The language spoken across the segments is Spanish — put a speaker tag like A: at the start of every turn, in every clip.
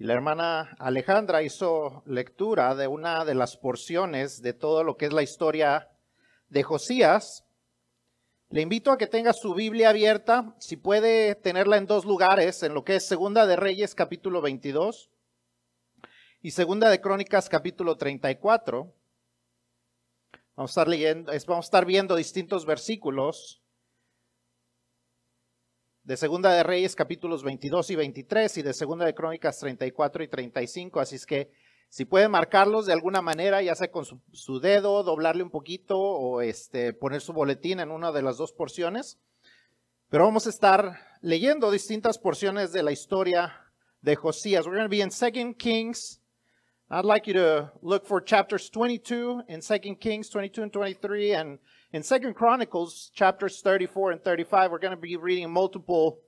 A: Y la hermana Alejandra hizo lectura de una de las porciones de todo lo que es la historia de Josías. Le invito a que tenga su Biblia abierta, si puede tenerla en dos lugares, en lo que es Segunda de Reyes capítulo 22 y Segunda de Crónicas capítulo 34. Vamos a estar vamos a estar viendo distintos versículos de Segunda de Reyes capítulos 22 y 23 y de Segunda de Crónicas 34 y 35. Así es que si puede marcarlos de alguna manera, ya sea con su, dedo, doblarle un poquito o este, poner su boletín en una de las dos porciones. Pero vamos a estar leyendo distintas porciones de la historia de Josías. We're going to be in 2 Kings. I'd like you to look for chapters 22 in 2 Kings 22 and 23 and In Second Chronicles chapters 34 and 35, we're going to be reading multiple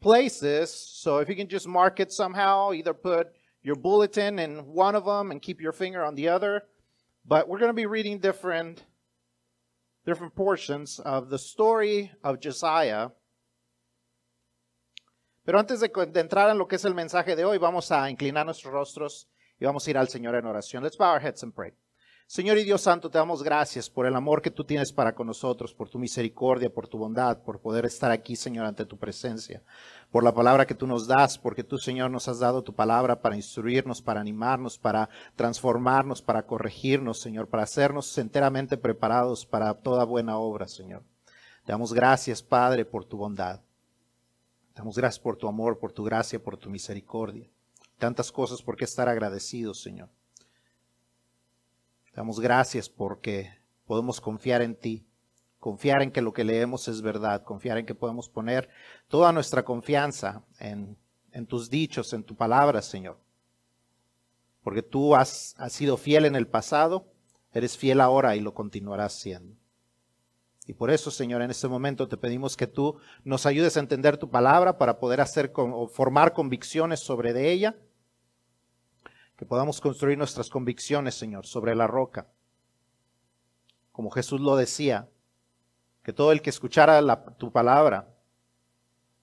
A: places. So if you can just mark it somehow, either put your bulletin in one of them and keep your finger on the other. But we're going to be reading different different portions of the story of Josiah. Pero antes de, de entrar en lo que es el mensaje de hoy, vamos a inclinar nuestros rostros y vamos a ir al Señor en oración. Let's bow our heads and pray. Señor y Dios Santo, te damos gracias por el amor que tú tienes para con nosotros, por tu misericordia, por tu bondad, por poder estar aquí, Señor, ante tu presencia, por la palabra que tú nos das, porque tú, Señor, nos has dado tu palabra para instruirnos, para animarnos, para transformarnos, para corregirnos, Señor, para hacernos enteramente preparados para toda buena obra, Señor. Te damos gracias, Padre, por tu bondad. Te damos gracias por tu amor, por tu gracia, por tu misericordia. Tantas cosas por qué estar agradecidos, Señor. Damos gracias porque podemos confiar en ti, confiar en que lo que leemos es verdad, confiar en que podemos poner toda nuestra confianza en, tus dichos, en tu palabra, Señor. Porque tú has, sido fiel en el pasado, eres fiel ahora y lo continuarás siendo. Y por eso, Señor, en este momento te pedimos que tú nos ayudes a entender tu palabra para poder hacer o formar convicciones sobre de ella que podamos construir nuestras convicciones, Señor, sobre la roca. Como Jesús lo decía, que todo el que escuchara tu palabra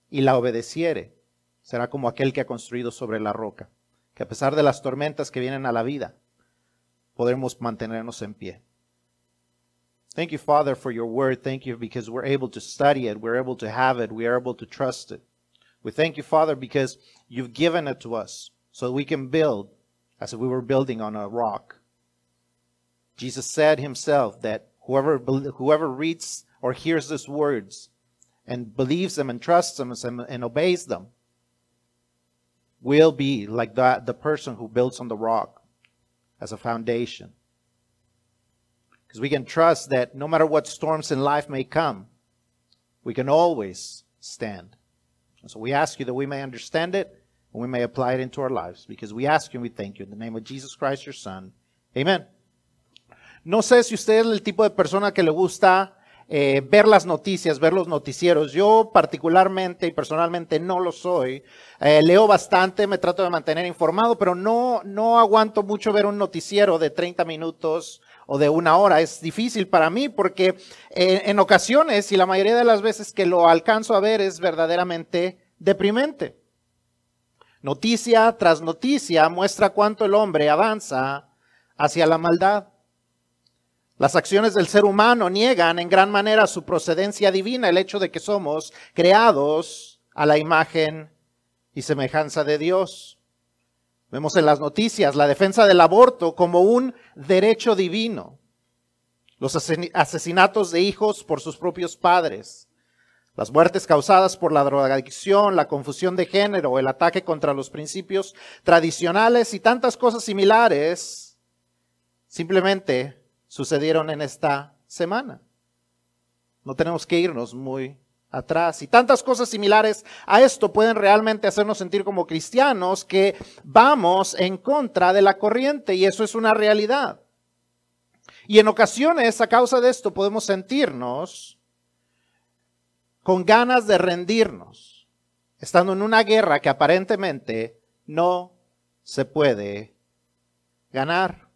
A: y la obedeciere, será como aquel que ha construido sobre la roca, que a pesar de las tormentas que vienen a la vida, podremos mantenernos en pie. Thank you, Father, for your word. Thank you because we're able to study it, we're able to have it, we are able to trust it. We thank you, Father, because you've given it to us so we can build as if we were building on a rock. Jesus said himself that whoever, whoever reads or hears these words and believes them and trusts them and, and obeys them will be like that, the person who builds on the rock as a foundation. Because we can trust that no matter what storms in life may come, we can always stand. And so we ask you that we may understand it we may apply it into our lives because we ask you and we thank you in the name of Jesus Christ, your Son. Amen. No sé si usted es el tipo de persona que le gusta eh, ver las noticias, ver los noticieros. Yo particularmente y personalmente no lo soy. Eh, leo bastante, me trato de mantener informado, pero no, no aguanto mucho ver un noticiero de 30 minutos o de una hora. Es difícil para mí porque eh, en ocasiones y la mayoría de las veces que lo alcanzo a ver es verdaderamente deprimente. Noticia tras noticia muestra cuánto el hombre avanza hacia la maldad. Las acciones del ser humano niegan en gran manera su procedencia divina, el hecho de que somos creados a la imagen y semejanza de Dios. Vemos en las noticias la defensa del aborto como un derecho divino, los asesinatos de hijos por sus propios padres, las muertes causadas por la drogadicción, la confusión de género, el ataque contra los principios tradicionales y tantas cosas similares simplemente sucedieron en esta semana. No tenemos que irnos muy atrás. Y tantas cosas similares a esto pueden realmente hacernos sentir como cristianos que vamos en contra de la corriente y eso es una realidad. Y en ocasiones a causa de esto podemos sentirnos con ganas de rendirnos, estando en una guerra que aparentemente no se puede ganar.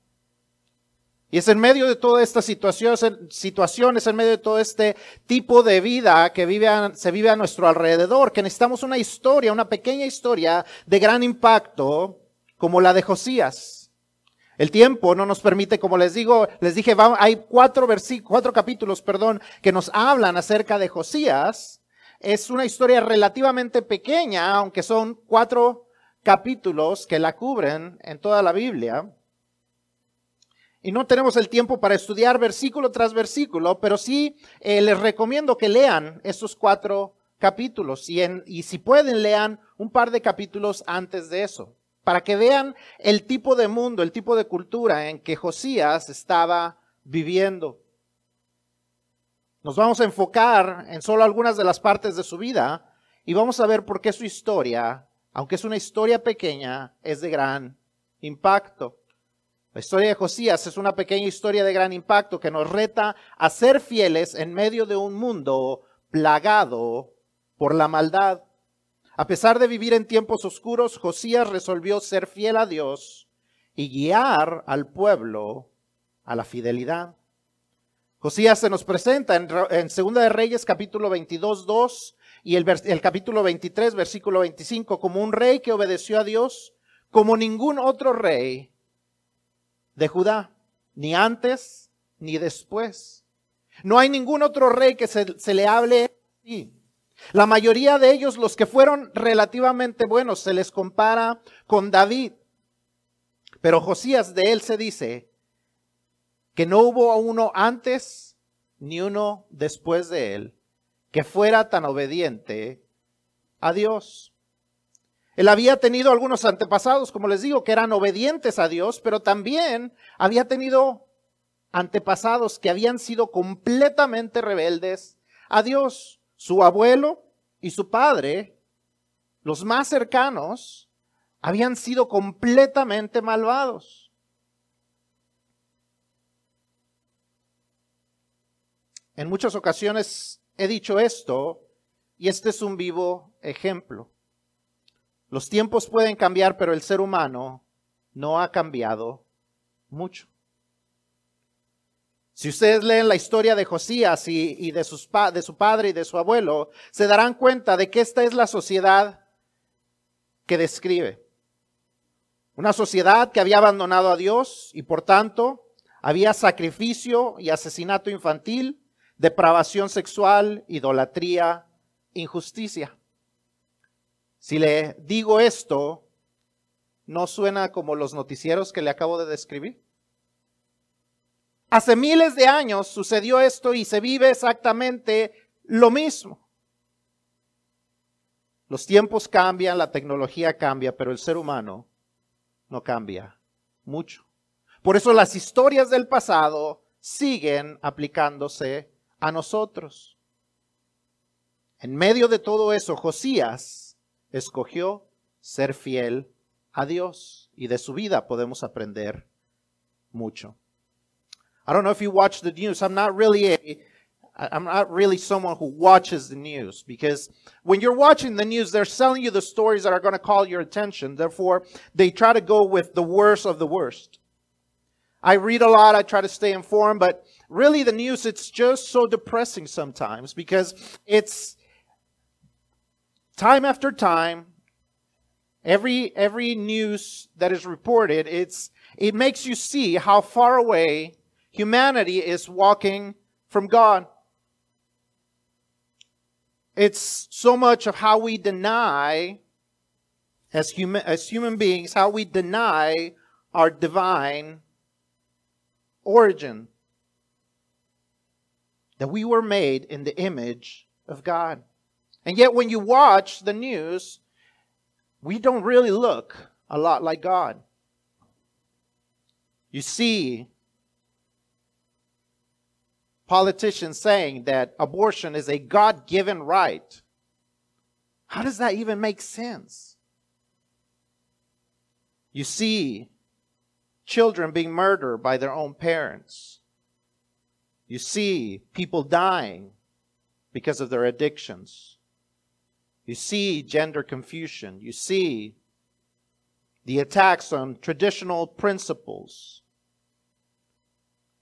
A: Y es en medio de toda esta situación, es en medio de todo este tipo de vida que vive se vive a nuestro alrededor, que necesitamos una historia, una pequeña historia de gran impacto como la de Josías. El tiempo no nos permite, como les digo, les dije, hay cuatro, cuatro capítulos, perdón, que nos hablan acerca de Josías. Es una historia relativamente pequeña, aunque son cuatro capítulos que la cubren en toda la Biblia. Y no tenemos el tiempo para estudiar versículo tras versículo, pero sí eh, les recomiendo que lean estos cuatro capítulos y, y si pueden lean un par de capítulos antes de eso, para que vean el tipo de mundo, el tipo de cultura en que Josías estaba viviendo. Nos vamos a enfocar en solo algunas de las partes de su vida y vamos a ver por qué su historia, aunque es una historia pequeña, es de gran impacto. La historia de Josías es una pequeña historia de gran impacto que nos reta a ser fieles en medio de un mundo plagado por la maldad. A pesar de vivir en tiempos oscuros, Josías resolvió ser fiel a Dios y guiar al pueblo a la fidelidad. Josías se nos presenta en, Segunda de Reyes capítulo 22, 2 y el, capítulo 23, versículo 25, como un rey que obedeció a Dios, como ningún otro rey de Judá, ni antes ni después. No hay ningún otro rey que se, le hable así. La mayoría de ellos, los que fueron relativamente buenos, se les compara con David. Pero Josías de él se dice que no hubo uno antes ni uno después de él que fuera tan obediente a Dios. Él había tenido algunos antepasados, como les digo, que eran obedientes a Dios, pero también había tenido antepasados que habían sido completamente rebeldes a Dios. Su abuelo y su padre, los más cercanos, habían sido completamente malvados. En muchas ocasiones he dicho esto y este es un vivo ejemplo. Los tiempos pueden cambiar, pero el ser humano no ha cambiado mucho. Si ustedes leen la historia de Josías y, de, de su padre y de su abuelo, se darán cuenta de que esta es la sociedad que describe. Una sociedad que había abandonado a Dios y por tanto había sacrificio y asesinato infantil, depravación sexual, idolatría, injusticia. Si le digo esto, ¿no suena como los noticieros que le acabo de describir? Hace miles de años sucedió esto y se vive exactamente lo mismo. Los tiempos cambian, la tecnología cambia, pero el ser humano no cambia mucho. Por eso las historias del pasado siguen aplicándose a nosotros. En medio de todo eso, Josías escogió ser fiel a Dios y de su vida podemos aprender mucho. I don't know if you watch the news. I'm not really a I'm not really someone who watches the news because when you're watching the news, they're selling you the stories that are going to call your attention. Therefore, they try to go with the worst of the worst. I read a lot. I try to stay informed, but really the news, it's just so depressing sometimes because it's, time after time, every every news that is reported, it's it makes you see how far away humanity is walking from God. It's so much of how we deny as human as human beings, how we deny our divine origin. That we were made in the image of God. And yet, when you watch the news, we don't really look a lot like God. You see politicians saying that abortion is a God given right. How does that even make sense? You see children being murdered by their own parents. You see people dying because of their addictions. You see gender confusion. You see the attacks on traditional principles.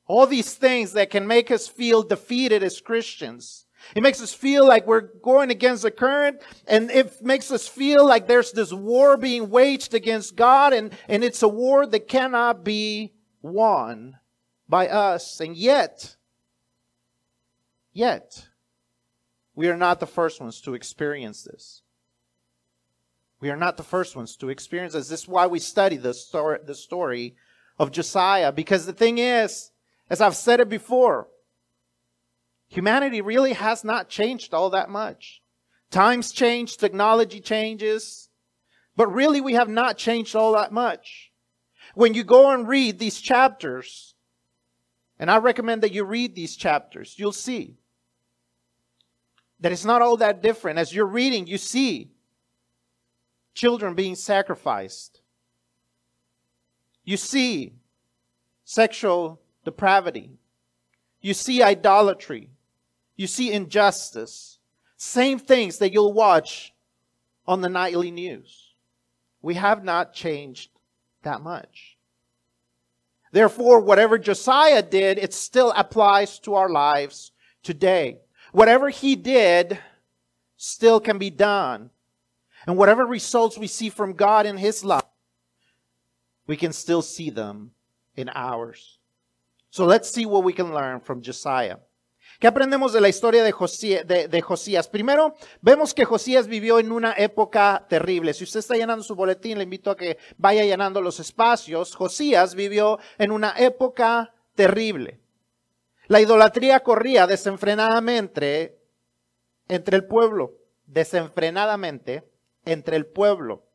A: All these things that can make us feel defeated as Christians It makes us feel like we're going against the current, and it makes us feel like there's this war being waged against God, and, and it's a war that cannot be won by us. And yet, yet, we are not the first ones to experience this. We are not the first ones to experience this. This is why we study the story, the story of Josiah, because the thing is, as I've said it before, humanity really has not changed all that much. Times change, technology changes, but really we have not changed all that much. When you go and read these chapters, and I recommend that you read these chapters, you'll see that it's not all that different. As you're reading, you see children being sacrificed. You see sexual depravity. You see idolatry. You see injustice. Same things that you'll watch on the nightly news. We have not changed that much. Therefore, whatever Josiah did, it still applies to our lives today. Whatever he did still can be done. And whatever results we see from God in his life, we can still see them in ours. So let's see what we can learn from Josiah. ¿Qué aprendemos de la historia de, de, Josías? Primero, vemos que Josías vivió en una época terrible. Si usted está llenando su boletín, le invito a que vaya llenando los espacios. Josías vivió en una época terrible. La idolatría corría desenfrenadamente entre el pueblo, desenfrenadamente entre el pueblo.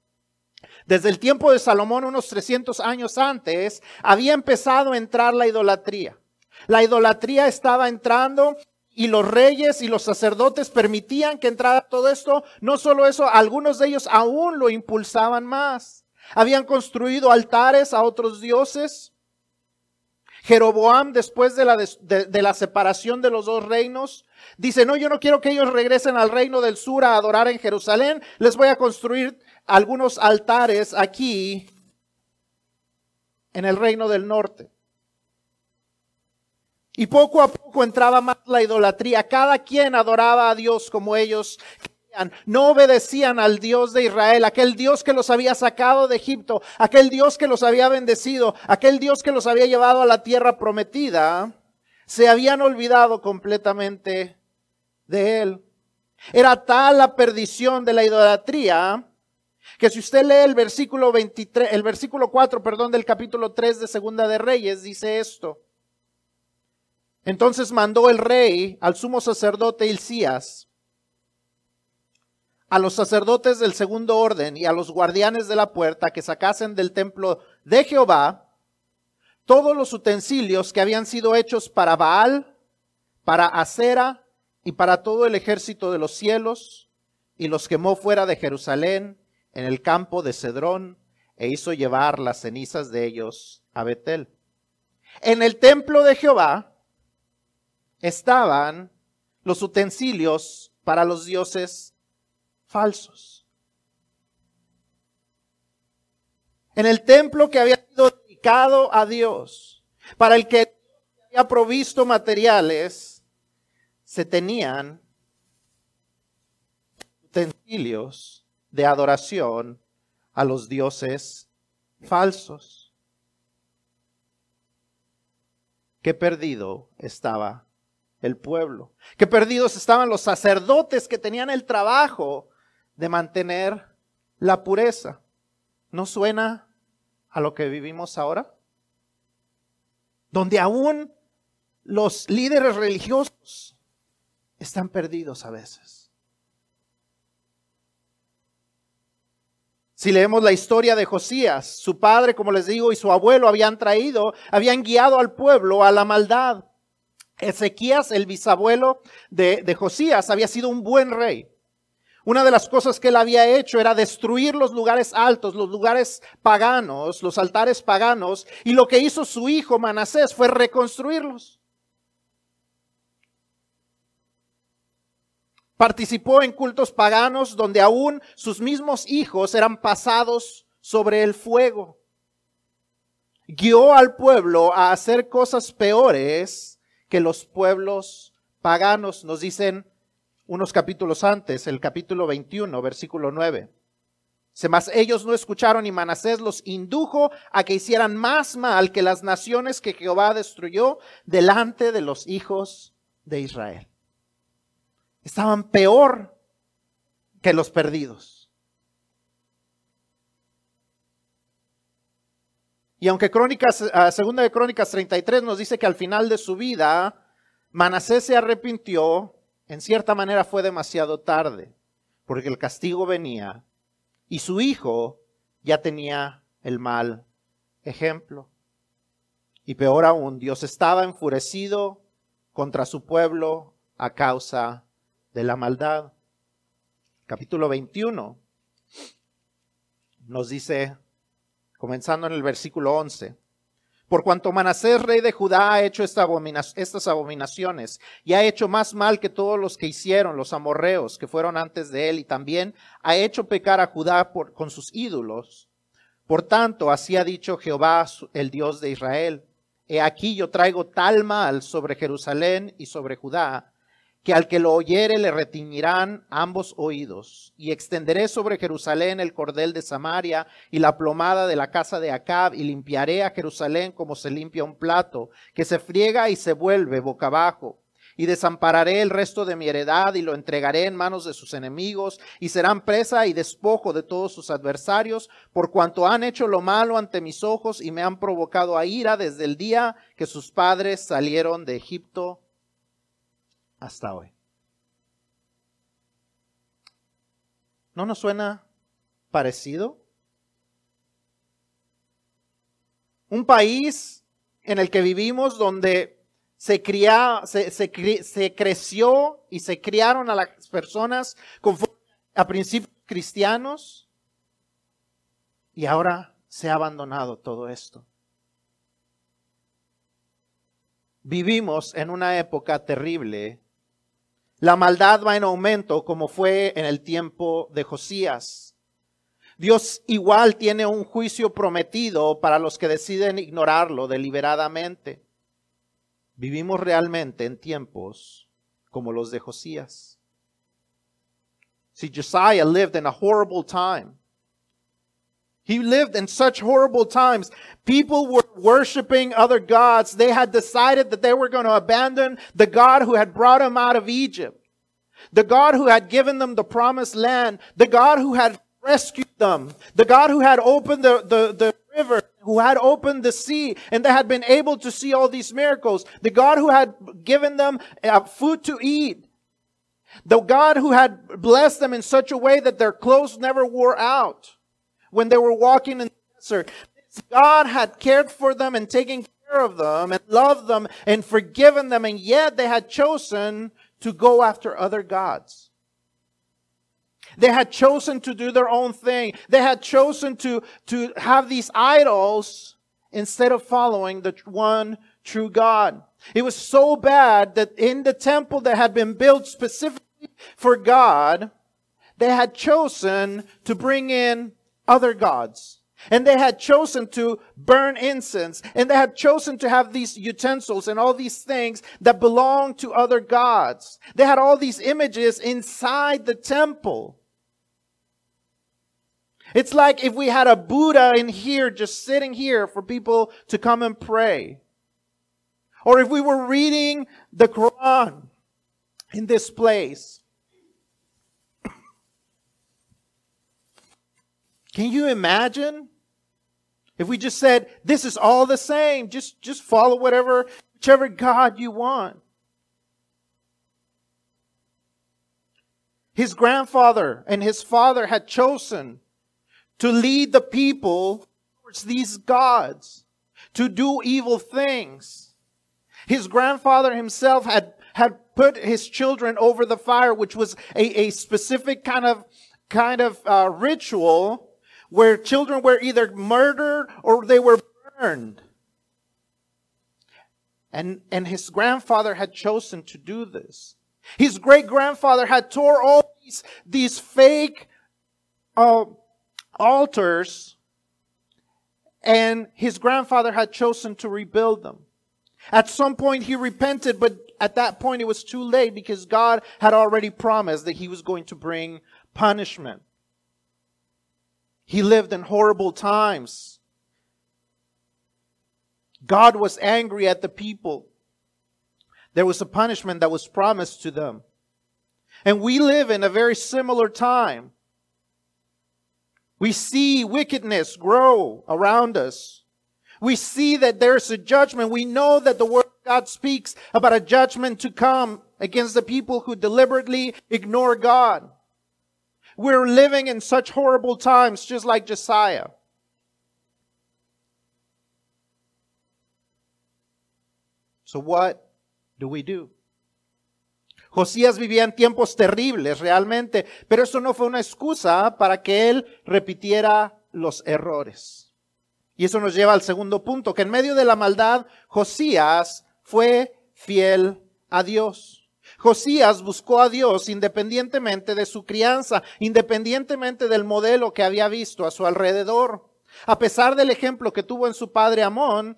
A: Desde el tiempo de Salomón, unos 300 años antes, había empezado a entrar la idolatría. La idolatría estaba entrando y los reyes y los sacerdotes permitían que entrara todo esto. No solo eso, algunos de ellos aún lo impulsaban más. Habían construido altares a otros dioses. Jeroboam, después de la, de, la, separación de los dos reinos, dice, no, yo no quiero que ellos regresen al reino del sur a adorar en Jerusalén, les voy a construir algunos altares aquí en el reino del norte. Y poco a poco entraba más la idolatría. Cada quien adoraba a Dios como ellos querían. No obedecían al Dios de Israel, aquel Dios que los había sacado de Egipto, aquel Dios que los había bendecido, aquel Dios que los había llevado a la tierra prometida. Se habían olvidado completamente de él. Era tal la perdición de la idolatría que si usted lee el versículo 23, el versículo 4, perdón, del capítulo 3 de Segunda de Reyes, dice esto. Entonces mandó el rey al sumo sacerdote Hilcías, a los sacerdotes del segundo orden y a los guardianes de la puerta que sacasen del templo de Jehová todos los utensilios que habían sido hechos para Baal, para Acera y para todo el ejército de los cielos, y los quemó fuera de Jerusalén en el campo de Cedrón e hizo llevar las cenizas de ellos a Betel. En el templo de Jehová estaban los utensilios para los dioses falsos. En el templo que había sido dedicado a Dios, para el que había provisto materiales, se tenían utensilios de adoración a los dioses falsos. Qué perdido estaba el pueblo. Qué perdidos estaban los sacerdotes que tenían el trabajo de mantener la pureza. ¿No suena a lo que vivimos ahora? Donde aún los líderes religiosos están perdidos a veces. Si leemos la historia de Josías, su padre, como les digo, y su abuelo habían traído, habían guiado al pueblo a la maldad. Ezequías, el bisabuelo de, de Josías, había sido un buen rey. Una de las cosas que él había hecho era destruir los lugares altos, los lugares paganos, los altares paganos, y lo que hizo su hijo Manasés fue reconstruirlos. Participó en cultos paganos donde aún sus mismos hijos eran pasados sobre el fuego. Guió al pueblo a hacer cosas peores que los pueblos paganos. Nos dicen unos capítulos antes, el capítulo 21, versículo 9. Se más ellos no escucharon y Manasés los indujo a que hicieran más mal que las naciones que Jehová destruyó delante de los hijos de Israel. Estaban peor que los perdidos. Y aunque Crónicas, ah, segunda de Crónicas 33 nos dice que al final de su vida, Manasés se arrepintió, en cierta manera fue demasiado tarde, porque el castigo venía y su hijo ya tenía el mal ejemplo. Y peor aún, Dios estaba enfurecido contra su pueblo a causa de la maldad. Capítulo 21 nos dice, comenzando en el versículo 11, por cuanto Manasés, rey de Judá, ha hecho estas abominaciones y ha hecho más mal que todos los que hicieron los amorreos que fueron antes de él y también ha hecho pecar a Judá con sus ídolos. Por tanto, así ha dicho Jehová, el Dios de Israel. He aquí yo traigo tal mal sobre Jerusalén y sobre Judá, que al que lo oyere le retiñirán ambos oídos, y extenderé sobre Jerusalén el cordel de Samaria y la plomada de la casa de Acab, y limpiaré a Jerusalén como se limpia un plato, que se friega y se vuelve boca abajo. Y desampararé el resto de mi heredad y lo entregaré en manos de sus enemigos, y serán presa y despojo de todos sus adversarios, por cuanto han hecho lo malo ante mis ojos y me han provocado a ira desde el día que sus padres salieron de Egipto hasta hoy. ¿No nos suena parecido? Un país en el que vivimos donde se, cría, se, se, creció y se criaron a las personas a principios cristianos y ahora se ha abandonado todo esto. Vivimos en una época terrible la maldad va en aumento como fue en el tiempo de Josías. Dios igual tiene un juicio prometido para los que deciden ignorarlo deliberadamente. Vivimos realmente en tiempos como los de Josías. See, Josiah lived in a horrible time. He lived in such horrible times. People were worshiping other gods. They had decided that they were going to abandon the God who had brought them out of Egypt. The God who had given them the promised land. The God who had rescued them. The God who had opened the, the, the river, who had opened the sea, and they had been able to see all these miracles. The God who had given them uh, food to eat. The God who had blessed them in such a way that their clothes never wore out when they were walking in the desert. God had cared for them and taken care of them and loved them and forgiven them, and yet they had chosen to go after other gods. They had chosen to do their own thing. They had chosen to, to have these idols instead of following the one true God. It was so bad that in the temple that had been built specifically for God, they had chosen to bring in other gods. And they had chosen to burn incense. And they had chosen to have these utensils and all these things that belong to other gods. They had all these images inside the temple. It's like if we had a Buddha in here, just sitting here for people to come and pray. Or if we were reading the Quran in this place. Can you imagine? If we just said, this is all the same, just, just follow whatever, whichever God you want. His grandfather and his father had chosen to lead the people towards these gods, to do evil things. His grandfather himself had, had put his children over the fire, which was a, a specific kind of, kind of uh, ritual where children were either murdered or they were burned. And, and his grandfather had chosen to do this. His great grandfather had tore all these, these fake uh, altars and his grandfather had chosen to rebuild them. At some point he repented, but at that point it was too late because God had already promised that he was going to bring punishment. He lived in horrible times. God was angry at the people. There was a punishment that was promised to them. And we live in a very similar time. We see wickedness grow around us. We see that there's a judgment. We know that the Word of God speaks about a judgment to come against the people who deliberately ignore God. We're living in such horrible times, just like Josiah. So what do we do? Josías vivía en tiempos terribles realmente, pero eso no fue una excusa para que él repitiera los errores. Y eso nos lleva al segundo punto, que en medio de la maldad, Josías fue fiel a Dios. Josías buscó a Dios independientemente de su crianza, independientemente del modelo que había visto a su alrededor. A pesar del ejemplo que tuvo en su padre Amón,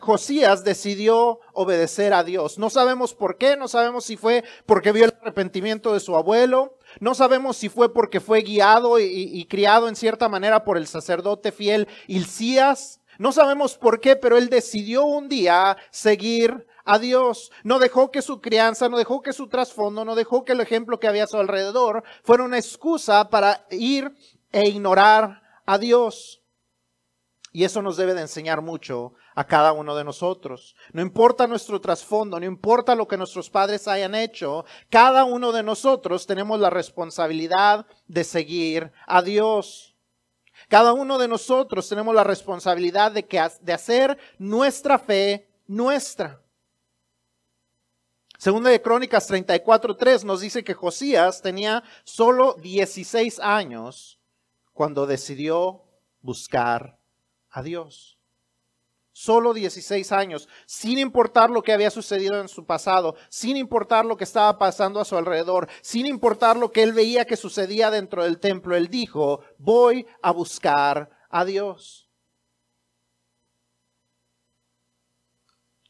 A: Josías decidió obedecer a Dios. No sabemos por qué, no sabemos si fue porque vio el arrepentimiento de su abuelo, no sabemos si fue porque fue guiado y, criado en cierta manera por el sacerdote fiel Hilcías. No sabemos por qué, pero él decidió un día seguir a Dios. No dejó que su crianza, no dejó que su trasfondo, no dejó que el ejemplo que había a su alrededor fuera una excusa para ir e ignorar a Dios. Y eso nos debe de enseñar mucho a cada uno de nosotros. No importa nuestro trasfondo, no importa lo que nuestros padres hayan hecho, cada uno de nosotros tenemos la responsabilidad de seguir a Dios. Cada uno de nosotros tenemos la responsabilidad de, que, de hacer nuestra fe nuestra. Segunda de Crónicas 34.3 nos dice que Josías tenía solo 16 años cuando decidió buscar a Dios. Solo 16 años, sin importar lo que había sucedido en su pasado, sin importar lo que estaba pasando a su alrededor, sin importar lo que él veía que sucedía dentro del templo, él dijo, voy a buscar a Dios.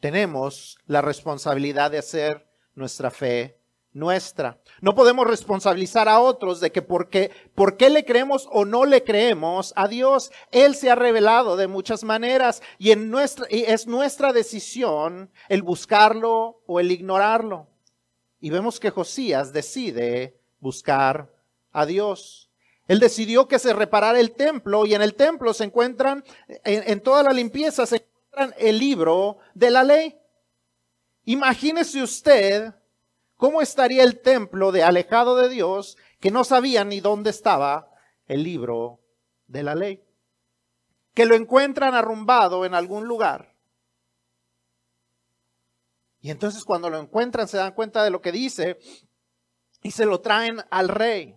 A: Tenemos la responsabilidad de hacer nuestra fe nuestra. No podemos responsabilizar a otros de que por qué, por qué le creemos o no le creemos a Dios. Él se ha revelado de muchas maneras y, en nuestra, y es nuestra decisión el buscarlo o el ignorarlo. Y vemos que Josías decide buscar a Dios. Él decidió que se reparara el templo y en el templo se encuentran, en, en toda la limpieza el libro de la ley. Imagínese usted ¿Cómo estaría el templo de alejado de Dios que no sabía ni dónde estaba el libro de la ley? Que lo encuentran arrumbado en algún lugar. Y entonces cuando lo encuentran se dan cuenta de lo que dice y se lo traen al rey.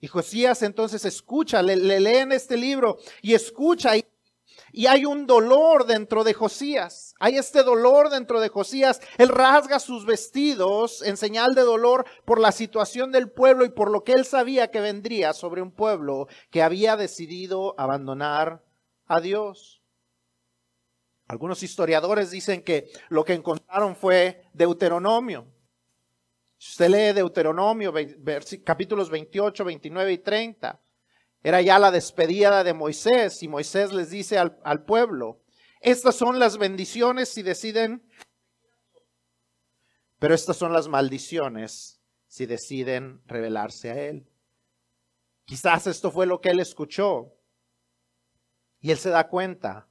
A: Y Josías entonces escucha, le, leen este libro y escucha y y hay un dolor dentro de Josías. Hay este dolor dentro de Josías. Él rasga sus vestidos en señal de dolor por la situación del pueblo y por lo que él sabía que vendría sobre un pueblo que había decidido abandonar a Dios. Algunos historiadores dicen que lo que encontraron fue Deuteronomio. Si usted lee Deuteronomio, capítulos 28, 29 y 30, era ya la despedida de Moisés y Moisés les dice al, al pueblo, estas son las bendiciones si deciden, pero estas son las maldiciones si deciden rebelarse a él. Quizás esto fue lo que él escuchó y él se da cuenta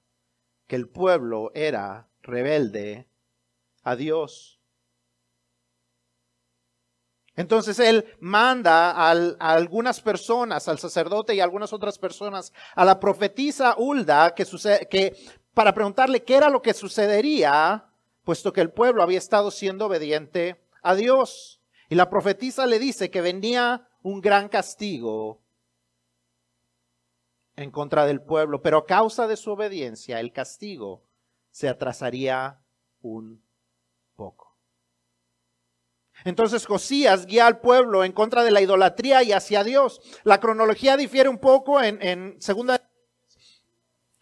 A: que el pueblo era rebelde a Dios. Entonces él manda a algunas personas, al sacerdote y a algunas otras personas, a la profetisa Hulda, que, que para preguntarle qué era lo que sucedería, puesto que el pueblo había estado siendo obediente a Dios. Y la profetisa le dice que venía un gran castigo en contra del pueblo, pero a causa de su obediencia el castigo se atrasaría un. Entonces Josías guía al pueblo en contra de la idolatría y hacia Dios. La cronología difiere un poco en, segunda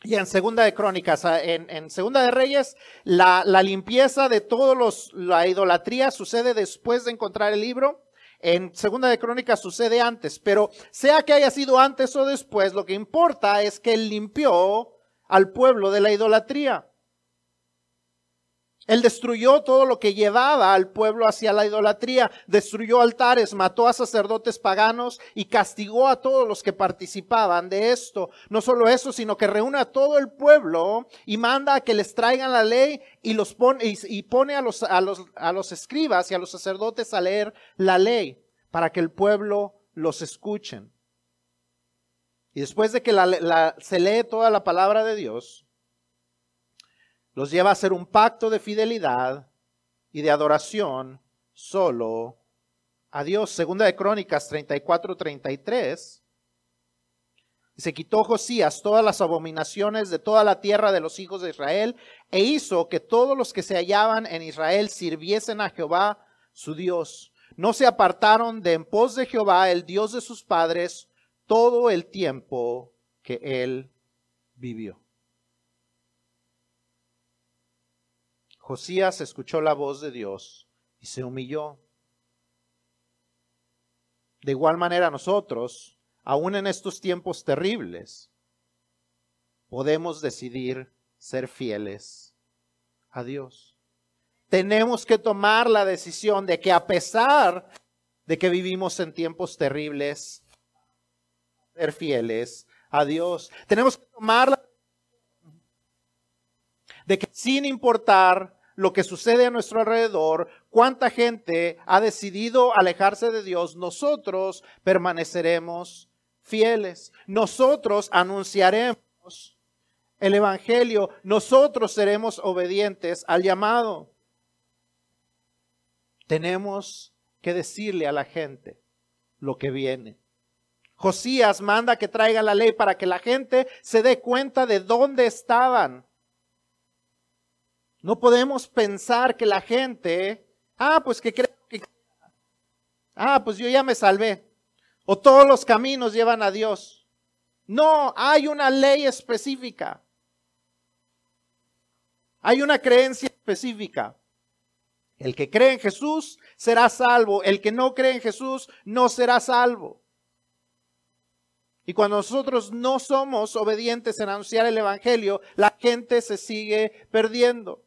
A: Y en Segunda de Crónicas, ah, en, Segunda de Reyes, la, la limpieza de todos los, la idolatría sucede después de encontrar el libro. En Segunda de Crónicas sucede antes, pero sea que haya sido antes o después, lo que importa es que él limpió al pueblo de la idolatría. Él destruyó todo lo que llevaba al pueblo hacia la idolatría, destruyó altares, mató a sacerdotes paganos y castigó a todos los que participaban de esto. No solo eso, sino que reúne a todo el pueblo y manda a que les traigan la ley y los pone y, pone a los, a los, a los escribas y a los sacerdotes a leer la ley para que el pueblo los escuchen. Y después de que se lee toda la palabra de Dios, los lleva a hacer un pacto de fidelidad y de adoración solo a Dios. Segunda de Crónicas 34, 33. Y se quitó Josías todas las abominaciones de toda la tierra de los hijos de Israel e hizo que todos los que se hallaban en Israel sirviesen a Jehová su Dios. No se apartaron de en pos de Jehová, el Dios de sus padres, todo el tiempo que él vivió. Josías escuchó la voz de Dios y se humilló. De igual manera nosotros, aún en estos tiempos terribles, podemos decidir ser fieles a Dios. Tenemos que tomar la decisión de que a pesar de que vivimos en tiempos terribles, ser fieles a Dios. Tenemos que tomar la de que sin importar lo que sucede a nuestro alrededor, cuánta gente ha decidido alejarse de Dios, nosotros permaneceremos fieles. Nosotros anunciaremos el Evangelio, nosotros seremos obedientes al llamado. Tenemos que decirle a la gente lo que viene. Josías manda que traiga la ley para que la gente se dé cuenta de dónde estaban no podemos pensar que la gente, ah, pues que creo que, ah, pues yo ya me salvé. O todos los caminos llevan a Dios. No, hay una ley específica. Hay una creencia específica. El que cree en Jesús será salvo. El que no cree en Jesús no será salvo. Y cuando nosotros no somos obedientes en anunciar el Evangelio, la gente se sigue perdiendo.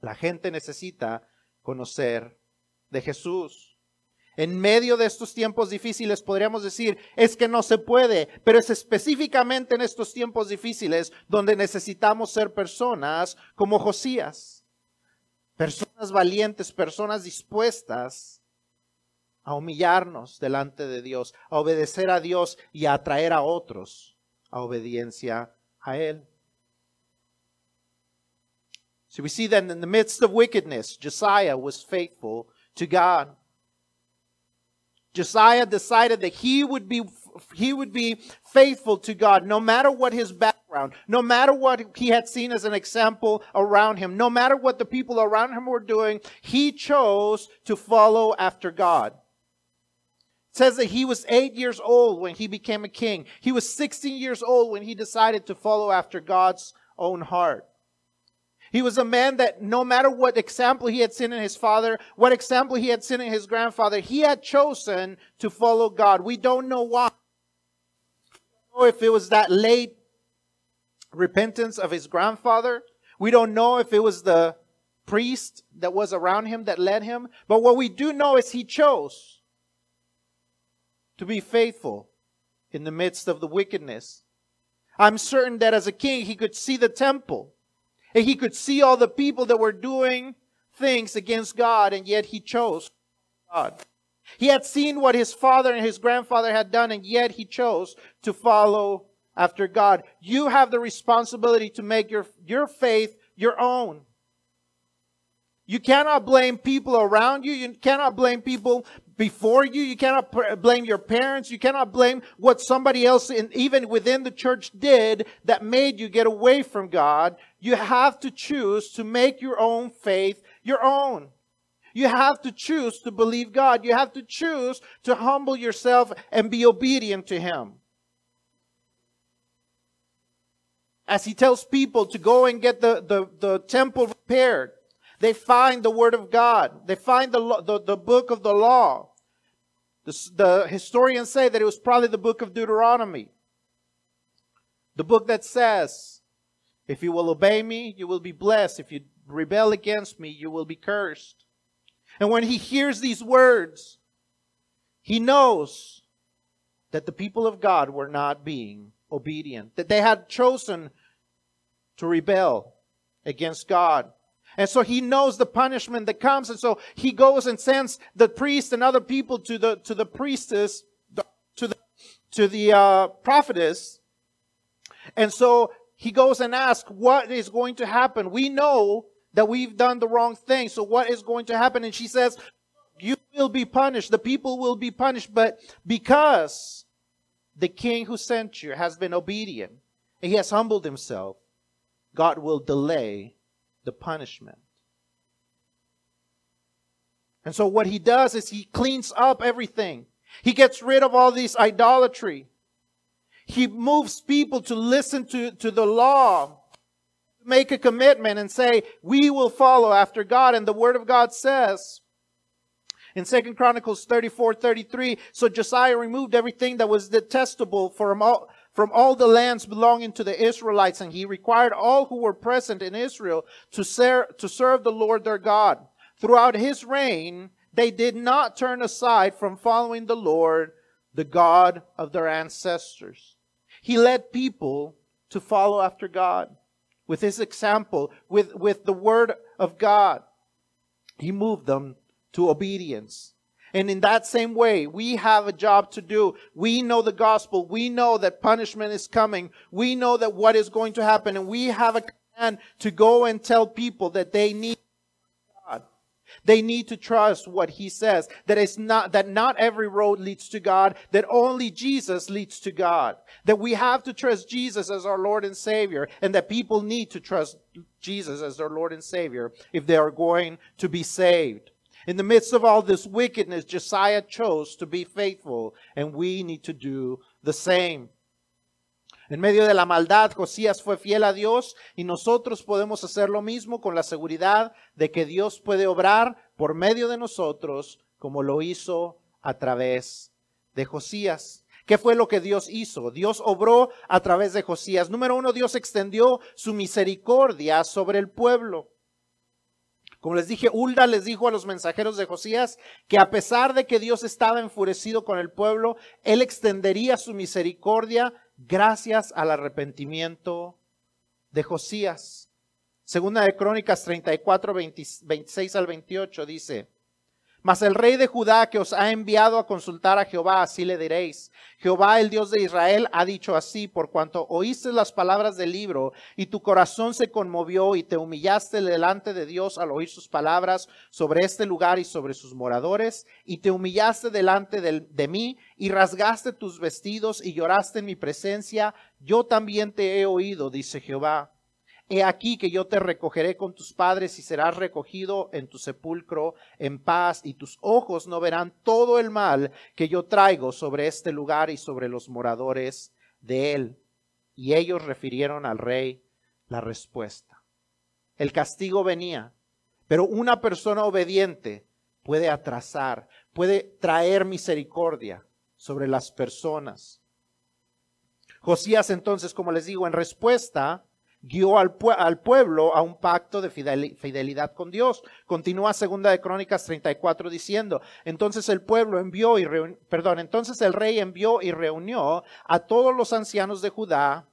A: La gente necesita conocer de Jesús. En medio de estos tiempos difíciles podríamos decir, es que no se puede, pero es específicamente en estos tiempos difíciles donde necesitamos ser personas como Josías. Personas valientes, personas dispuestas a humillarnos delante de Dios, a obedecer a Dios y a atraer a otros a obediencia a Él. So we see that in the midst of wickedness, Josiah was faithful to God. Josiah decided that he would be he would be faithful to God no matter what his background, no matter what he had seen as an example around him, no matter what the people around him were doing, he chose to follow after God. It says that he was 8 years old when he became a king. He was 16 years old when he decided to follow after God's own heart. He was a man that no matter what example he had seen in his father, what example he had seen in his grandfather, he had chosen to follow God. We don't know why. Know if it was that late repentance of his grandfather. We don't know if it was the priest that was around him that led him. But what we do know is he chose to be faithful in the midst of the wickedness. I'm certain that as a king, he could see the temple. And he could see all the people that were doing things against God, and yet he chose God. He had seen what his father and his grandfather had done, and yet he chose to follow after God. You have the responsibility to make your, your faith your own. You cannot blame people around you. You cannot blame people before you. You cannot blame your parents. You cannot blame what somebody else, in, even within the church, did that made you get away from God. You have to choose to make your own faith your own. You have to choose to believe God. You have to choose to humble yourself and be obedient to Him. as he tells people to go and get the, the, the temple repaired, they find the Word of God. They find the, the, the book of the law. The, the historians say that it was probably the book of Deuteronomy. The book that says, if you will obey me, you will be blessed. If you rebel against me, you will be cursed. And when he hears these words, he knows that the people of God were not being obedient, that they had chosen to rebel against God. And so he knows the punishment that comes. And so he goes and sends the priest and other people to the, to the priestess, to the, to the uh, prophetess. And so he goes and asks, what is going to happen? We know that we've done the wrong thing. So what is going to happen? And she says, you will be punished. The people will be punished. But because the king who sent you has been obedient and he has humbled himself, God will delay the punishment. And so what he does is he cleans up everything. He gets rid of all this idolatry. He moves people to listen to, to the law, make a commitment and say, we will follow after God. And the word of God says in Second Chronicles 34, 33, so Josiah removed everything that was detestable from all, from all the lands belonging to the Israelites, and he required all who were present in Israel to, ser- to serve the Lord their God. Throughout his reign, they did not turn aside from following the Lord, the God of their ancestors. He led people to follow after God with his example, with, with the word of God. He moved them to obedience. And in that same way, we have a job to do. We know the gospel. We know that punishment is coming. We know that what is going to happen. And we have a command to go and tell people that they need. They need to trust what he says. That it's not, that not every road leads to God. That only Jesus leads to God. That we have to trust Jesus as our Lord and Savior. And that people need to trust Jesus as their Lord and Savior if they are going to be saved. In the midst of all this wickedness, Josiah chose to be faithful, and we need to do the same. En medio de la maldad, Josías fue fiel a Dios y nosotros podemos hacer lo mismo con la seguridad de que Dios puede obrar por medio de nosotros como lo hizo a través de Josías. ¿Qué fue lo que Dios hizo? Dios obró a través de Josías. Número uno, Dios extendió su misericordia sobre el pueblo. Como les dije, Hulda les dijo a los mensajeros de Josías que a pesar de que Dios estaba enfurecido con el pueblo, Él extendería su misericordia gracias al arrepentimiento de Josías. Segunda de Crónicas 34, 20 26 al 28 dice, mas el rey de Judá que os ha enviado a consultar a Jehová, así le diréis. Jehová, el Dios de Israel, ha dicho así, por cuanto oíste las palabras del libro y tu corazón se conmovió y te humillaste delante de Dios al oír sus palabras sobre este lugar y sobre sus moradores, y te humillaste delante del- de, mí y rasgaste tus vestidos y lloraste en mi presencia, yo también te he oído, dice Jehová. He aquí que yo te recogeré con tus padres y serás recogido en tu sepulcro en paz y tus ojos no verán todo el mal que yo traigo sobre este lugar y sobre los moradores de él. Y ellos refirieron al rey la respuesta. El castigo venía, pero una persona obediente puede atrasar, puede traer misericordia sobre las personas. Josías entonces, como les digo, en respuesta, guió al, al pueblo a un pacto de fideli- fidelidad con Dios. Continúa segunda de Crónicas 34 diciendo, entonces el pueblo envió y perdón, entonces el rey envió y reunió a todos los ancianos de Judá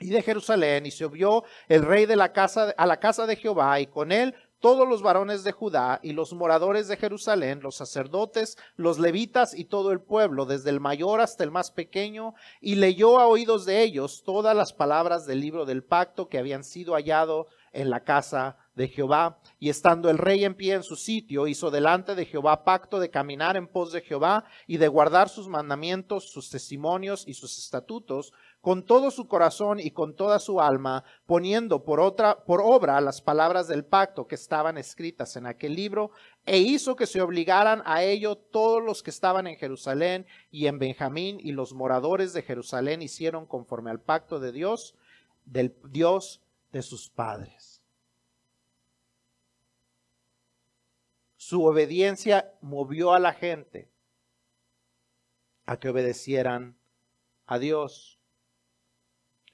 A: y de Jerusalén y se obvió el rey de la casa a la casa de Jehová y con él todos los varones de Judá y los moradores de Jerusalén, los sacerdotes, los levitas y todo el pueblo, desde el mayor hasta el más pequeño, y leyó a oídos de ellos todas las palabras del libro del pacto que habían sido hallado en la casa de Jehová. Y estando el rey en pie en su sitio, hizo delante de Jehová pacto de caminar en pos de Jehová y de guardar sus mandamientos, sus testimonios y sus estatutos, con todo su corazón y con toda su alma, poniendo por otra por obra las palabras del pacto que estaban escritas en aquel libro, e hizo que se obligaran a ello todos los que estaban en Jerusalén y en Benjamín y los moradores de Jerusalén hicieron conforme al pacto de Dios del Dios de sus padres. Su obediencia movió a la gente a que obedecieran a Dios.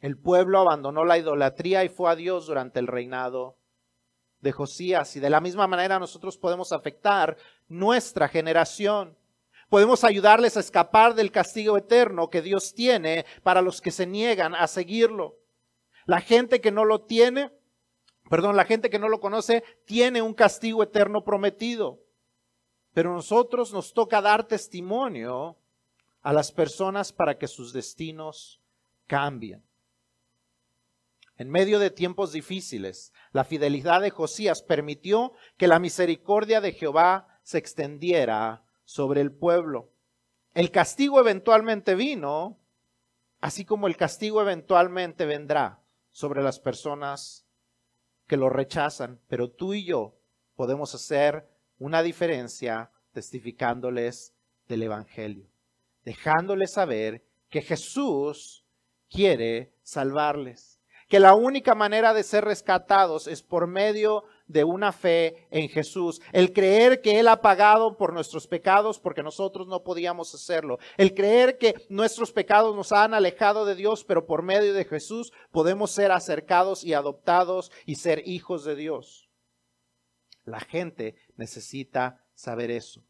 A: El pueblo abandonó la idolatría y fue a Dios durante el reinado de Josías. Y de la misma manera nosotros podemos afectar nuestra generación. Podemos ayudarles a escapar del castigo eterno que Dios tiene para los que se niegan a seguirlo. La gente que no lo tiene, perdón, la gente que no lo conoce, tiene un castigo eterno prometido. Pero nosotros nos toca dar testimonio a las personas para que sus destinos cambien. En medio de tiempos difíciles, la fidelidad de Josías permitió que la misericordia de Jehová se extendiera sobre el pueblo. El castigo eventualmente vino, así como el castigo eventualmente vendrá sobre las personas que lo rechazan, pero tú y yo podemos hacer una diferencia testificándoles del Evangelio, dejándoles saber que Jesús quiere salvarles, que la única manera de ser rescatados es por medio de una fe en Jesús, el creer que Él ha pagado por nuestros pecados porque nosotros no podíamos hacerlo, el creer que nuestros pecados nos han alejado de Dios, pero por medio de Jesús podemos ser acercados y adoptados y ser hijos de Dios. La gente necesita saber eso.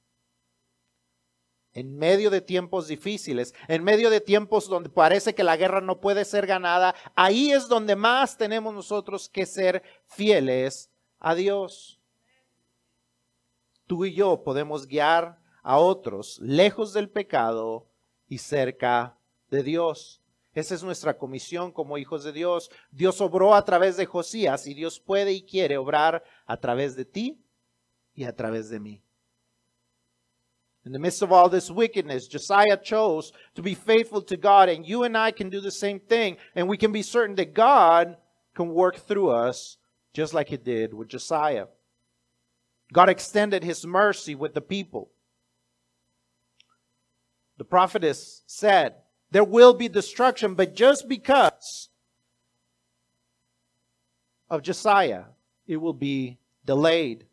A: En medio de tiempos difíciles, en medio de tiempos donde parece que la guerra no puede ser ganada, ahí es donde más tenemos nosotros que ser fieles a Dios. Tú y yo podemos guiar a otros lejos del pecado y cerca de Dios. Esa es nuestra comisión como hijos de Dios. Dios obró a través de Josías y Dios puede y quiere obrar a través de ti y a través de mí. In the midst of all this wickedness, Josiah chose to be faithful to God, and you and I can do the same thing, and we can be certain that God can work through us just like he did with Josiah. God extended his mercy with the people. The prophetess said, There will be destruction, but just because of Josiah, it will be delayed.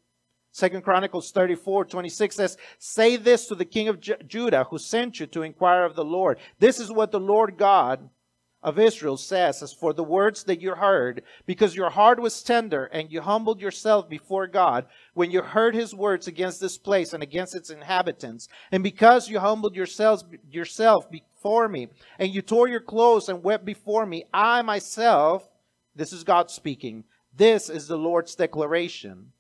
A: Second Chronicles 34, 26 says, Say this to the king of Judah who sent you to inquire of the Lord. This is what the Lord God of Israel says, As for the words that you heard, because your heart was tender and you humbled yourself before God when you heard his words against this place and against its inhabitants, and because you humbled yourselves yourself before me, and you tore your clothes and wept before me, I myself, this is God speaking, this is the Lord's declaration.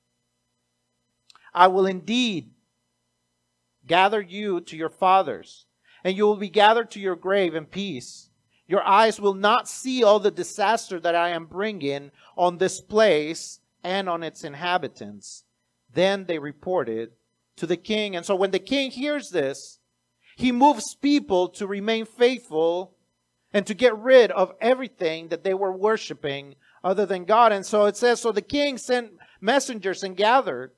A: I will indeed gather you to your fathers, and you will be gathered to your grave in peace. Your eyes will not see all the disaster that I am bringing on this place and on its inhabitants. Then they reported to the king. And so when the king hears this, he moves people to remain faithful and to get rid of everything that they were worshiping other than God. And so it says, so the king sent messengers and gathered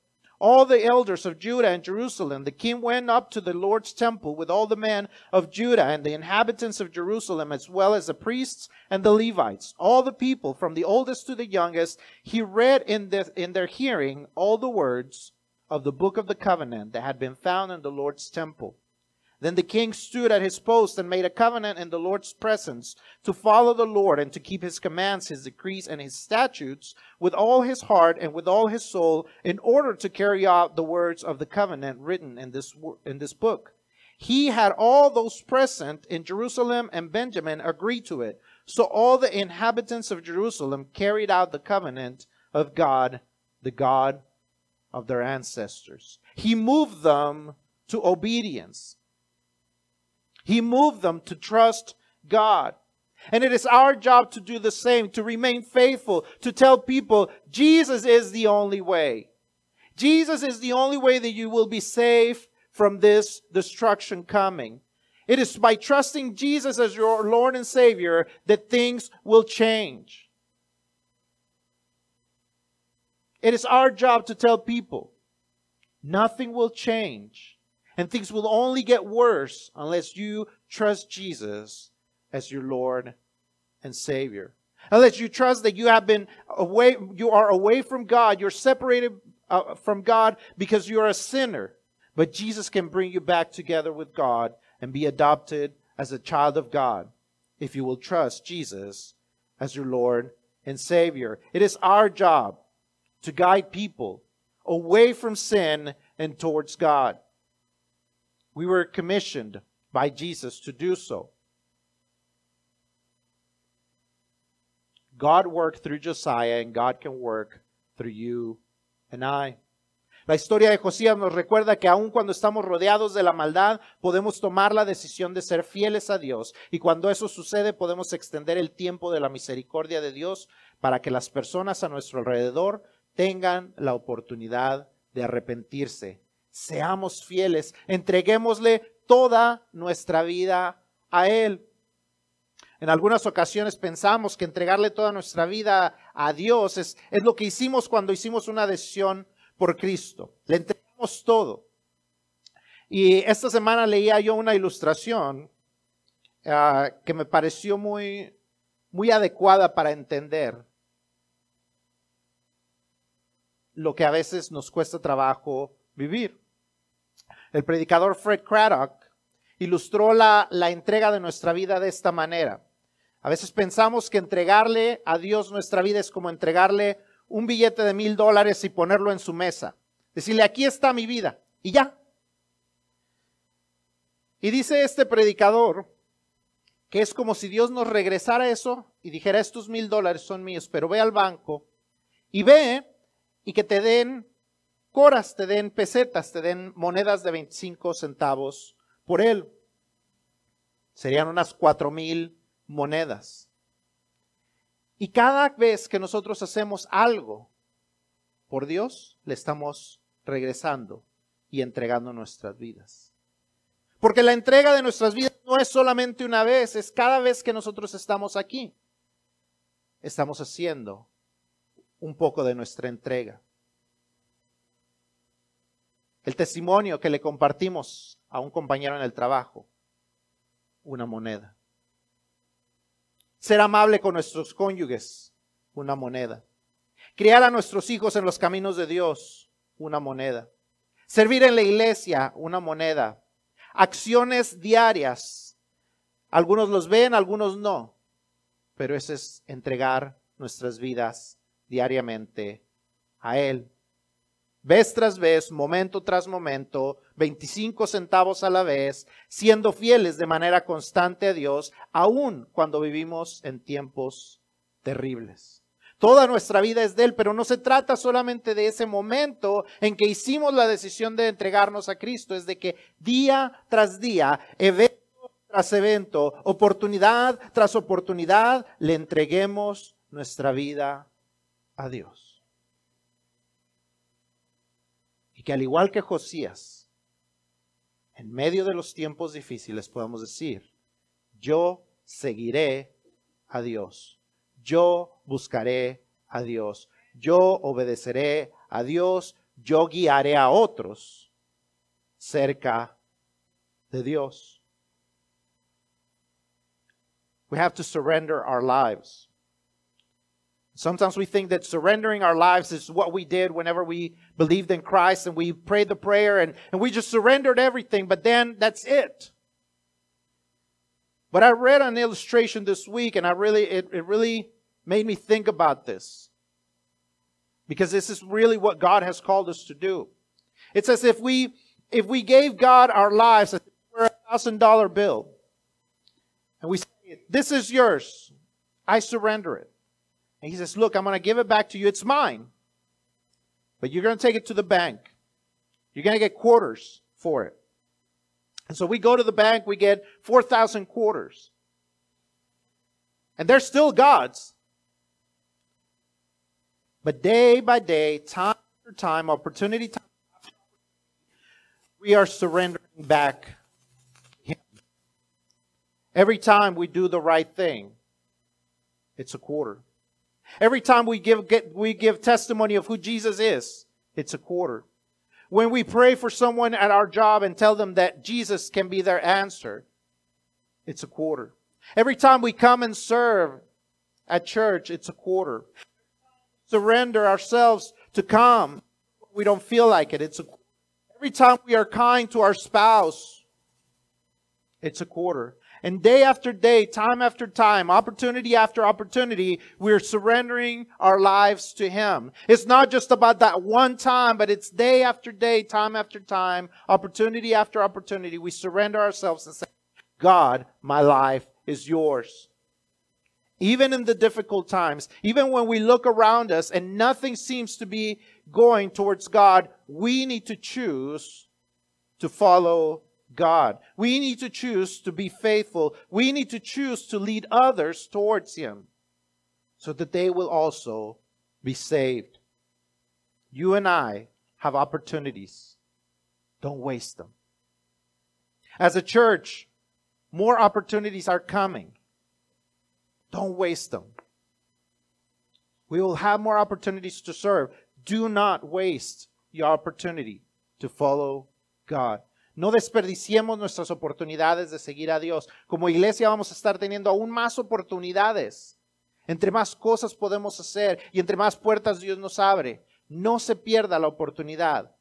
A: all the elders of Judah and Jerusalem, the king went up to the Lord's temple with all the men of Judah and the inhabitants of Jerusalem, as well as the priests and the Levites, all the people from the oldest to the youngest. He read in, the, in their hearing all the words of the book of the covenant that had been found in the Lord's temple. Then the king stood at his post and made a covenant in the Lord's presence to follow the Lord and to keep his commands, his decrees, and his statutes with all his heart and with all his soul in order to carry out the words of the covenant written in this, in this book. He had all those present in Jerusalem and Benjamin agree to it. So all the inhabitants of Jerusalem carried out the covenant of God, the God of their ancestors. He moved them to obedience. He moved them to trust God. And it is our job to do the same, to remain faithful, to tell people Jesus is the only way. Jesus is the only way that you will be safe from this destruction coming. It is by trusting Jesus as your Lord and Savior that things will change. It is our job to tell people nothing will change and things will only get worse unless you trust Jesus as your Lord and Savior. Unless you trust that you have been away, you are away from God, you're separated uh, from God because you're a sinner. But Jesus can bring you back together with God and be adopted as a child of God if you will trust Jesus as your Lord and Savior. It is our job to guide people away from sin and towards God. We were commissioned by Jesus to do so. God worked through Josiah and God can work through you and I. La historia de Josías nos recuerda que aun cuando estamos rodeados de la maldad, podemos tomar la decisión de ser fieles a Dios. Y cuando eso sucede, podemos extender el tiempo de la misericordia de Dios para que las personas a nuestro alrededor tengan la oportunidad de arrepentirse. Seamos fieles, entreguémosle toda nuestra vida a Él. En algunas ocasiones pensamos que entregarle toda nuestra vida a Dios es, es lo que hicimos cuando hicimos una decisión por Cristo. Le entregamos todo. Y esta semana leía yo una ilustración uh, que me pareció muy, muy adecuada para entender lo que a veces nos cuesta trabajo vivir. El predicador Fred Craddock ilustró la, entrega de nuestra vida de esta manera. A veces pensamos que entregarle a Dios nuestra vida es como entregarle un billete de mil dólares y ponerlo en su mesa. Decirle, aquí está mi vida. Y ya. Y dice este predicador que es como si Dios nos regresara eso y dijera, estos mil dólares son míos, pero ve al banco y ve y que te den coras, te den pesetas, te den monedas de 25 centavos por él. Serían unas cuatro mil monedas. Y cada vez que nosotros hacemos algo por Dios, le estamos regresando y entregando nuestras vidas. Porque la entrega de nuestras vidas no es solamente una vez, es cada vez que nosotros estamos aquí. Estamos haciendo un poco de nuestra entrega. El testimonio que le compartimos a un compañero en el trabajo, una moneda. Ser amable con nuestros cónyuges, una moneda. Criar a nuestros hijos en los caminos de Dios, una moneda. Servir en la iglesia, una moneda. Acciones diarias. Algunos los ven, algunos no. Pero ese es entregar nuestras vidas diariamente a Él vez tras vez, momento tras momento, 25 centavos a la vez, siendo fieles de manera constante a Dios, aun cuando vivimos en tiempos terribles. Toda nuestra vida es de Él, pero no se trata solamente de ese momento en que hicimos la decisión de entregarnos a Cristo, es de que día tras día, evento tras evento, oportunidad tras oportunidad, le entreguemos nuestra vida a Dios. Que al igual que Josías, en medio de los tiempos difíciles podemos decir, yo seguiré a Dios, yo buscaré a Dios, yo obedeceré a Dios, yo guiaré a otros cerca de Dios. We have to surrender our lives. Sometimes we think that surrendering our lives is what we did whenever we believed in Christ and we prayed the prayer and, and we just surrendered everything, but then that's it. But I read an illustration this week and I really, it, it really made me think about this. Because this is really what God has called us to do. It's as if we, if we gave God our lives as a thousand dollar bill and we say, this is yours. I surrender it. And he says, Look, I'm going to give it back to you. It's mine. But you're going to take it to the bank. You're going to get quarters for it. And so we go to the bank, we get 4,000 quarters. And they're still God's. But day by day, time after time, opportunity time, we are surrendering back Him. Every time we do the right thing, it's a quarter. Every time we give, get, we give testimony of who Jesus is, it's a quarter. When we pray for someone at our job and tell them that Jesus can be their answer, it's a quarter. Every time we come and serve at church, it's a quarter. Surrender ourselves to come. We don't feel like it. It's a, every time we are kind to our spouse, it's a quarter. And day after day, time after time, opportunity after opportunity, we're surrendering our lives to Him. It's not just about that one time, but it's day after day, time after time, opportunity after opportunity. We surrender ourselves and say, God, my life is yours. Even in the difficult times, even when we look around us and nothing seems to be going towards God, we need to choose to follow God. We need to choose to be faithful. We need to choose to lead others towards Him so that they will also be saved. You and I have opportunities. Don't waste them. As a church, more opportunities are coming. Don't waste them. We will have more opportunities to serve. Do not waste your opportunity to follow God. No desperdiciemos nuestras oportunidades de seguir a Dios. Como iglesia vamos a estar teniendo aún más oportunidades. Entre más cosas podemos hacer y entre más puertas Dios nos abre. No se pierda la oportunidad.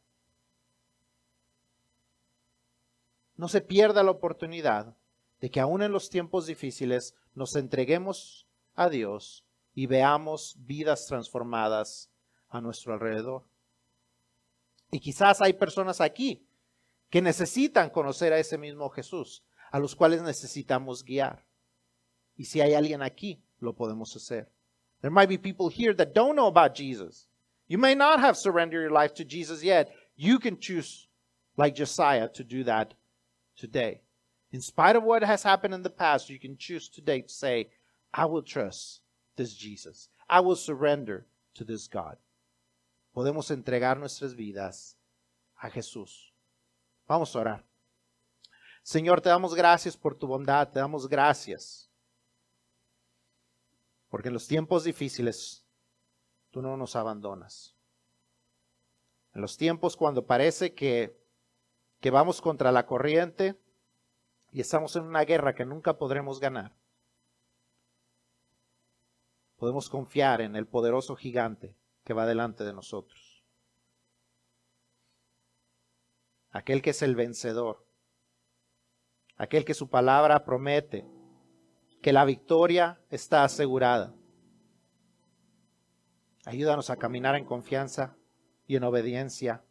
A: No se pierda la oportunidad de que aún en los tiempos difíciles nos entreguemos a Dios y veamos vidas transformadas a nuestro alrededor. Y quizás hay personas aquí que necesitan conocer a ese mismo Jesús, a los cuales necesitamos guiar. Y si hay alguien aquí, lo podemos hacer. There might be people here that don't know about Jesus. You may not have surrendered your life to Jesus yet. You can choose, like Josiah, to do that today. In spite of what has happened in the past, you can choose today to say, I will trust this Jesus. I will surrender to this God. Podemos entregar nuestras vidas a Jesús. Vamos a orar. Señor, te damos gracias por tu bondad, te damos gracias. Porque en los tiempos difíciles tú no nos abandonas. En los tiempos cuando parece que, que vamos contra la corriente y estamos en una guerra que nunca podremos ganar, podemos confiar en el poderoso gigante que va delante de nosotros. Aquel que es el vencedor, aquel que su palabra promete que la victoria está asegurada. Ayúdanos a caminar en confianza y en obediencia.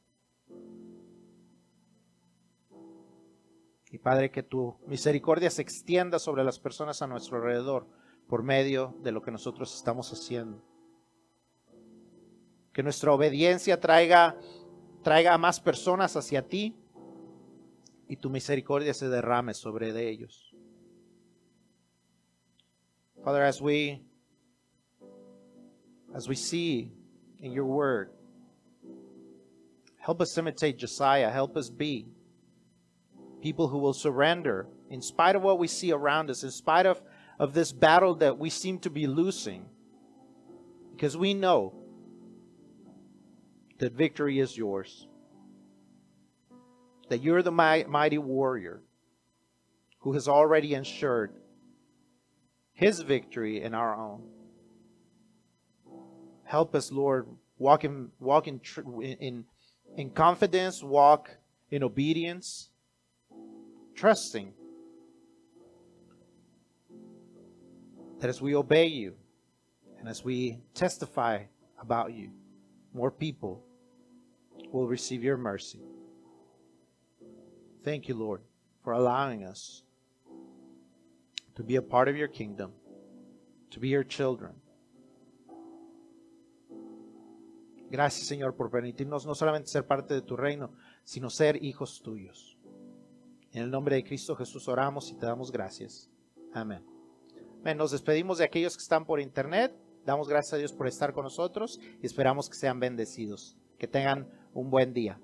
A: Y Padre, que tu misericordia se extienda sobre las personas a nuestro alrededor por medio de lo que nosotros estamos haciendo. Que nuestra obediencia traiga traiga a más personas hacia ti y tu misericordia se derrame sobre de ellos. Father, as we as we see in your word, help us imitate Josiah, help us be people who will surrender in spite of what we see around us, in spite of, of this battle that we seem to be losing, because we know that victory is yours. That you're the mighty warrior who has already ensured his victory and our own. Help us, Lord, walk in walk in in in confidence, walk in obedience, trusting that as we obey you and as we testify about you, more people will receive your mercy. Thank you, Lord, for allowing us to be a part of your kingdom, to be your children. Gracias, Señor, por permitirnos no solamente ser parte de tu reino, sino ser hijos tuyos. En el nombre de Cristo Jesús oramos y te damos gracias. Amén. Nos despedimos de aquellos que están por internet. Damos gracias a Dios por estar con nosotros y esperamos que sean bendecidos. Que tengan un buen día.